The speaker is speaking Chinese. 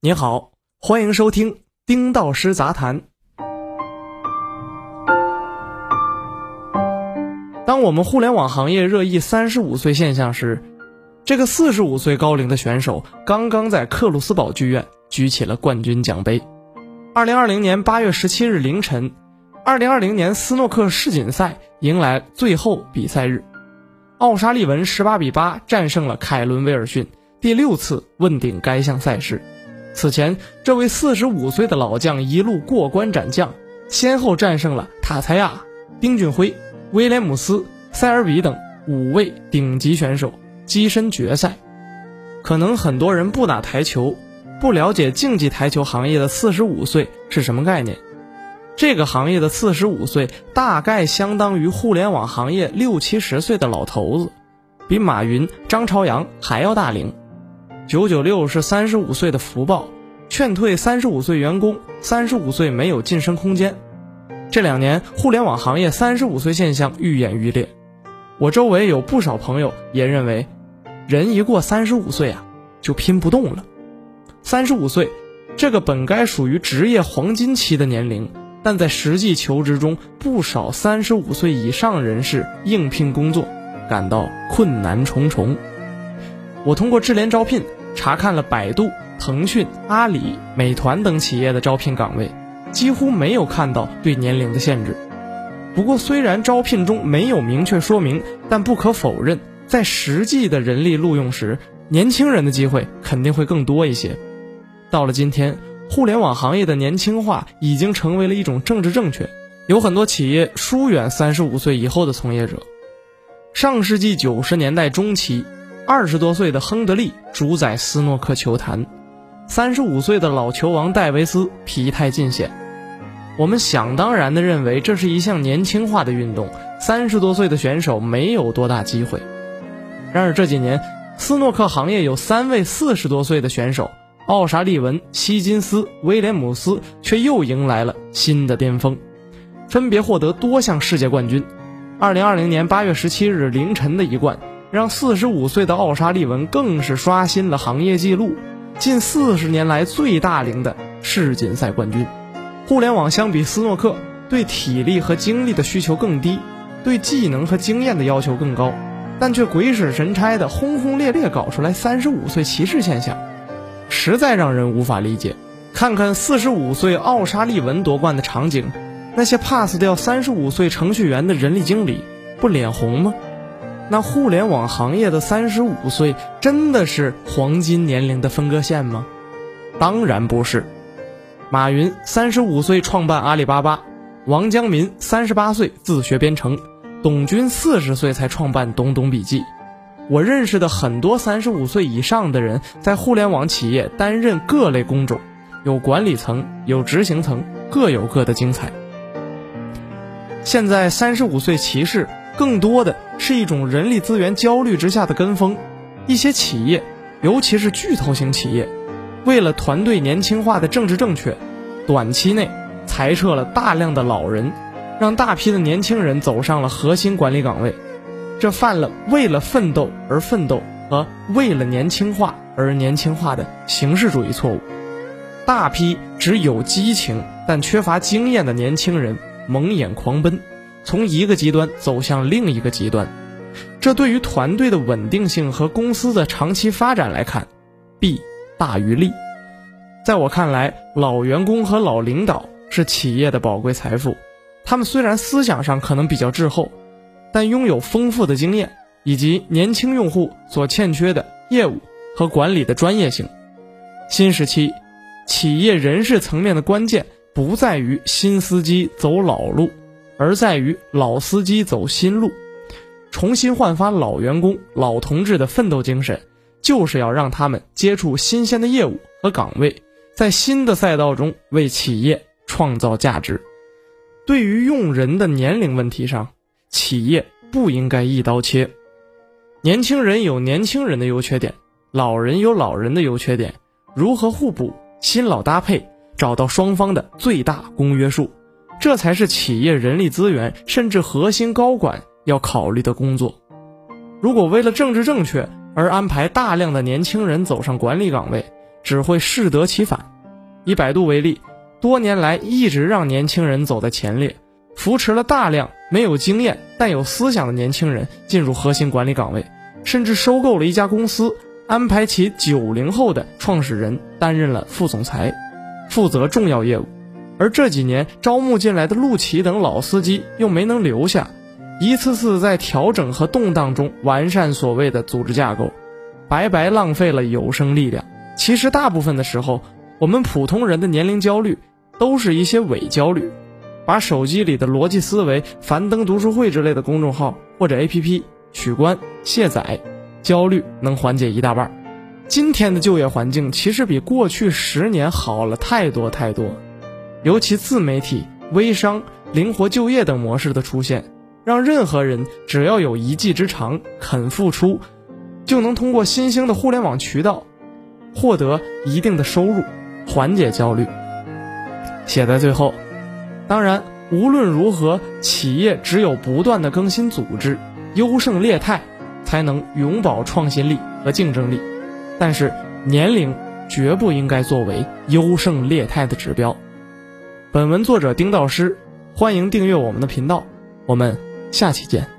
你好，欢迎收听丁道师杂谈。当我们互联网行业热议三十五岁现象时，这个四十五岁高龄的选手刚刚在克鲁斯堡剧院举起了冠军奖杯。二零二零年八月十七日凌晨，二零二零年斯诺克世锦赛迎来最后比赛日，奥沙利文十八比八战胜了凯伦威尔逊，第六次问鼎该项赛事。此前，这位四十五岁的老将一路过关斩将，先后战胜了塔采亚、丁俊晖、威廉姆斯、塞尔比等五位顶级选手，跻身决赛。可能很多人不打台球，不了解竞技台球行业的四十五岁是什么概念。这个行业的四十五岁，大概相当于互联网行业六七十岁的老头子，比马云、张朝阳还要大龄。九九六是三十五岁的福报，劝退三十五岁员工，三十五岁没有晋升空间。这两年互联网行业三十五岁现象愈演愈烈，我周围有不少朋友也认为，人一过三十五岁啊，就拼不动了。三十五岁，这个本该属于职业黄金期的年龄，但在实际求职中，不少三十五岁以上人士应聘工作感到困难重重。我通过智联招聘。查看了百度、腾讯、阿里、美团等企业的招聘岗位，几乎没有看到对年龄的限制。不过，虽然招聘中没有明确说明，但不可否认，在实际的人力录用时，年轻人的机会肯定会更多一些。到了今天，互联网行业的年轻化已经成为了一种政治正确，有很多企业疏远三十五岁以后的从业者。上世纪九十年代中期。二十多岁的亨德利主宰斯诺克球坛，三十五岁的老球王戴维斯疲态尽显。我们想当然地认为这是一项年轻化的运动，三十多岁的选手没有多大机会。然而这几年，斯诺克行业有三位四十多岁的选手，奥沙利文、希金斯、威廉姆斯，却又迎来了新的巅峰，分别获得多项世界冠军。二零二零年八月十七日凌晨的一冠。让四十五岁的奥沙利文更是刷新了行业纪录，近四十年来最大龄的世锦赛冠军。互联网相比斯诺克，对体力和精力的需求更低，对技能和经验的要求更高，但却鬼使神差的轰轰烈烈搞出来三十五岁歧视现象，实在让人无法理解。看看四十五岁奥沙利文夺冠的场景，那些 pass 掉三十五岁程序员的人力经理不脸红吗？那互联网行业的三十五岁真的是黄金年龄的分割线吗？当然不是。马云三十五岁创办阿里巴巴，王江民三十八岁自学编程，董军四十岁才创办懂懂笔记。我认识的很多三十五岁以上的人，在互联网企业担任各类工种，有管理层，有执行层，各有各的精彩。现在三十五岁歧视。更多的是一种人力资源焦虑之下的跟风，一些企业，尤其是巨头型企业，为了团队年轻化的政治正确，短期内裁撤了大量的老人，让大批的年轻人走上了核心管理岗位，这犯了为了奋斗而奋斗和为了年轻化而年轻化的形式主义错误，大批只有激情但缺乏经验的年轻人蒙眼狂奔。从一个极端走向另一个极端，这对于团队的稳定性和公司的长期发展来看，弊大于利。在我看来，老员工和老领导是企业的宝贵财富。他们虽然思想上可能比较滞后，但拥有丰富的经验以及年轻用户所欠缺的业务和管理的专业性。新时期，企业人事层面的关键不在于新司机走老路。而在于老司机走新路，重新焕发老员工、老同志的奋斗精神，就是要让他们接触新鲜的业务和岗位，在新的赛道中为企业创造价值。对于用人的年龄问题上，企业不应该一刀切。年轻人有年轻人的优缺点，老人有老人的优缺点，如何互补、新老搭配，找到双方的最大公约数。这才是企业人力资源甚至核心高管要考虑的工作。如果为了政治正确而安排大量的年轻人走上管理岗位，只会适得其反。以百度为例，多年来一直让年轻人走在前列，扶持了大量没有经验但有思想的年轻人进入核心管理岗位，甚至收购了一家公司，安排其九零后的创始人担任了副总裁，负责重要业务。而这几年招募进来的陆琪等老司机又没能留下，一次次在调整和动荡中完善所谓的组织架构，白白浪费了有生力量。其实大部分的时候，我们普通人的年龄焦虑，都是一些伪焦虑。把手机里的逻辑思维、樊登读书会之类的公众号或者 APP 取关卸载，焦虑能缓解一大半。今天的就业环境其实比过去十年好了太多太多。尤其自媒体、微商、灵活就业等模式的出现，让任何人只要有一技之长、肯付出，就能通过新兴的互联网渠道获得一定的收入，缓解焦虑。写在最后，当然，无论如何，企业只有不断的更新组织、优胜劣汰，才能永葆创新力和竞争力。但是，年龄绝不应该作为优胜劣汰的指标。本文作者丁道师，欢迎订阅我们的频道，我们下期见。